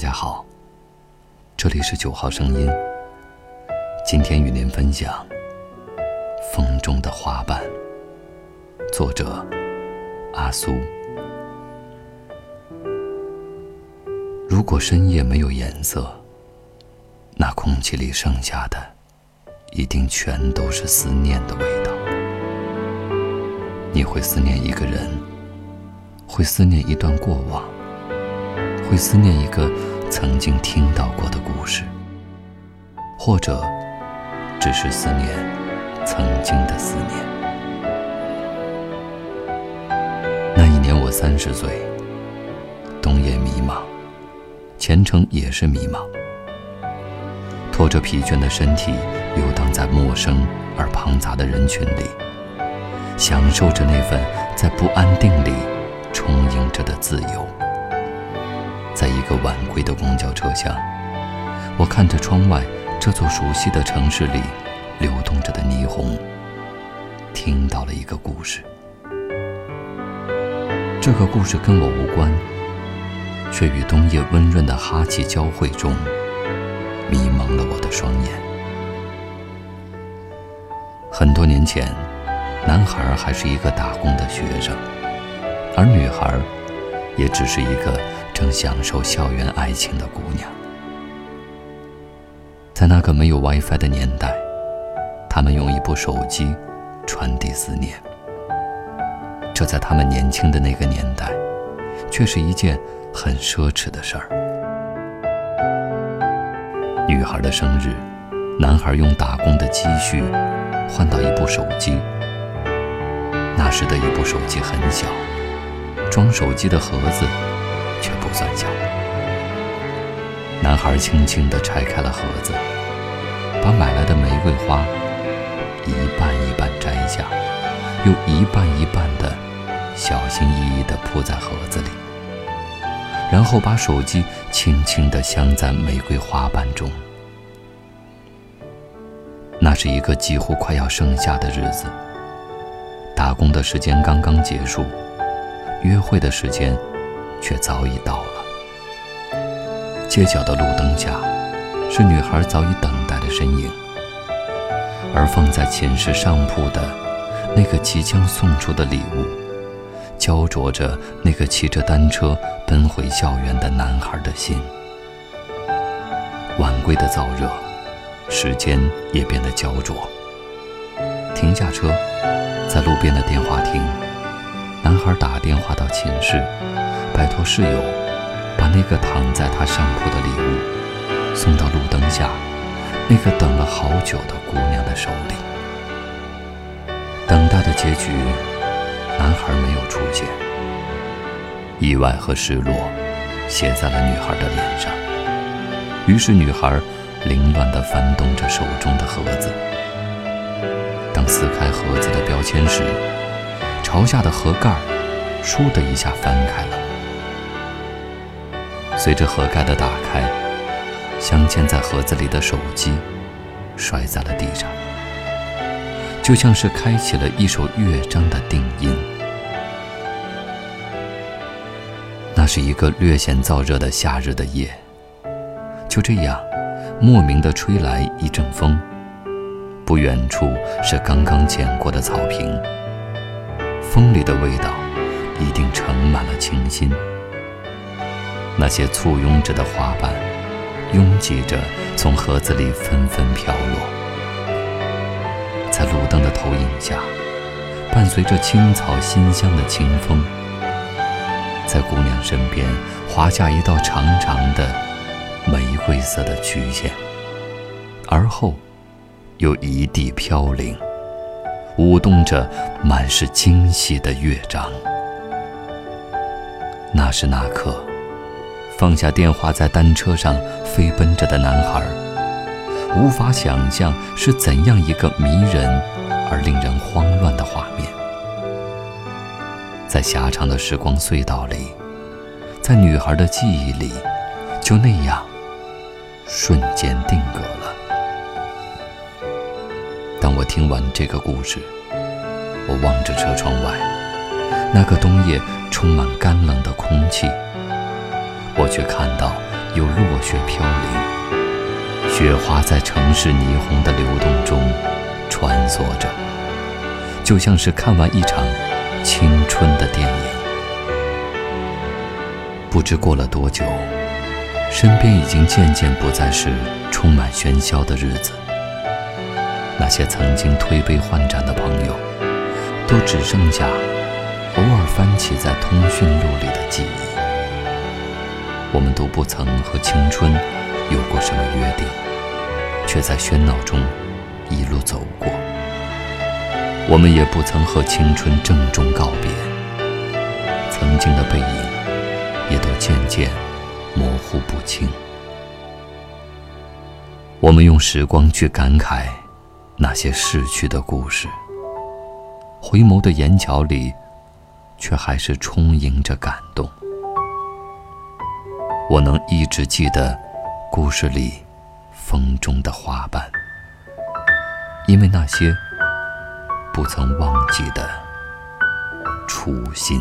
家好，这里是九号声音。今天与您分享《风中的花瓣》，作者阿苏。如果深夜没有颜色，那空气里剩下的一定全都是思念的味道。你会思念一个人，会思念一段过往。会思念一个曾经听到过的故事，或者只是思念曾经的思念。那一年我三十岁，冬夜迷茫，前程也是迷茫。拖着疲倦的身体游荡在陌生而庞杂的人群里，享受着那份在不安定里充盈着的自由。在一个晚归的公交车厢，我看着窗外这座熟悉的城市里流动着的霓虹，听到了一个故事。这个故事跟我无关，却与冬夜温润的哈气交汇中，迷蒙了我的双眼。很多年前，男孩还是一个打工的学生，而女孩也只是一个。正享受校园爱情的姑娘，在那个没有 WiFi 的年代，他们用一部手机传递思念。这在他们年轻的那个年代，却是一件很奢侈的事儿。女孩的生日，男孩用打工的积蓄换到一部手机。那时的一部手机很小，装手机的盒子。却不算小。男孩轻轻地拆开了盒子，把买来的玫瑰花一半一半摘下，又一半一半地小心翼翼地铺在盒子里，然后把手机轻轻地镶在玫瑰花瓣中。那是一个几乎快要盛夏的日子，打工的时间刚刚结束，约会的时间。却早已到了。街角的路灯下，是女孩早已等待的身影，而放在寝室上铺的那个即将送出的礼物，焦灼着那个骑着单车奔回校园的男孩的心。晚归的燥热，时间也变得焦灼。停下车，在路边的电话亭，男孩打电话到寝室。拜托室友，把那个躺在他上铺的礼物送到路灯下那个等了好久的姑娘的手里。等待的结局，男孩没有出现。意外和失落写在了女孩的脸上。于是女孩凌乱地翻动着手中的盒子。当撕开盒子的标签时，朝下的盒盖“倏”的一下翻开了。随着盒盖的打开，镶嵌在盒子里的手机摔在了地上，就像是开启了一首乐章的定音。那是一个略显燥热的夏日的夜，就这样，莫名的吹来一阵风，不远处是刚刚剪过的草坪，风里的味道一定盛满了清新。那些簇拥着的花瓣，拥挤着从盒子里纷纷飘落，在路灯的投影下，伴随着青草馨香的清风，在姑娘身边划下一道长长的玫瑰色的曲线，而后又一地飘零，舞动着满是惊喜的乐章。那是那刻。放下电话，在单车上飞奔着的男孩，无法想象是怎样一个迷人而令人慌乱的画面。在狭长的时光隧道里，在女孩的记忆里，就那样瞬间定格了。当我听完这个故事，我望着车窗外，那个冬夜充满干冷的空气。我却看到有落雪飘零，雪花在城市霓虹的流动中穿梭着，就像是看完一场青春的电影。不知过了多久，身边已经渐渐不再是充满喧嚣的日子。那些曾经推杯换盏的朋友，都只剩下偶尔翻起在通讯录里的记忆。我们都不曾和青春有过什么约定，却在喧闹中一路走过。我们也不曾和青春郑重告别，曾经的背影也都渐渐模糊不清。我们用时光去感慨。那些逝去的故事，回眸的眼角里，却还是充盈着感动。我能一直记得故事里风中的花瓣，因为那些不曾忘记的初心。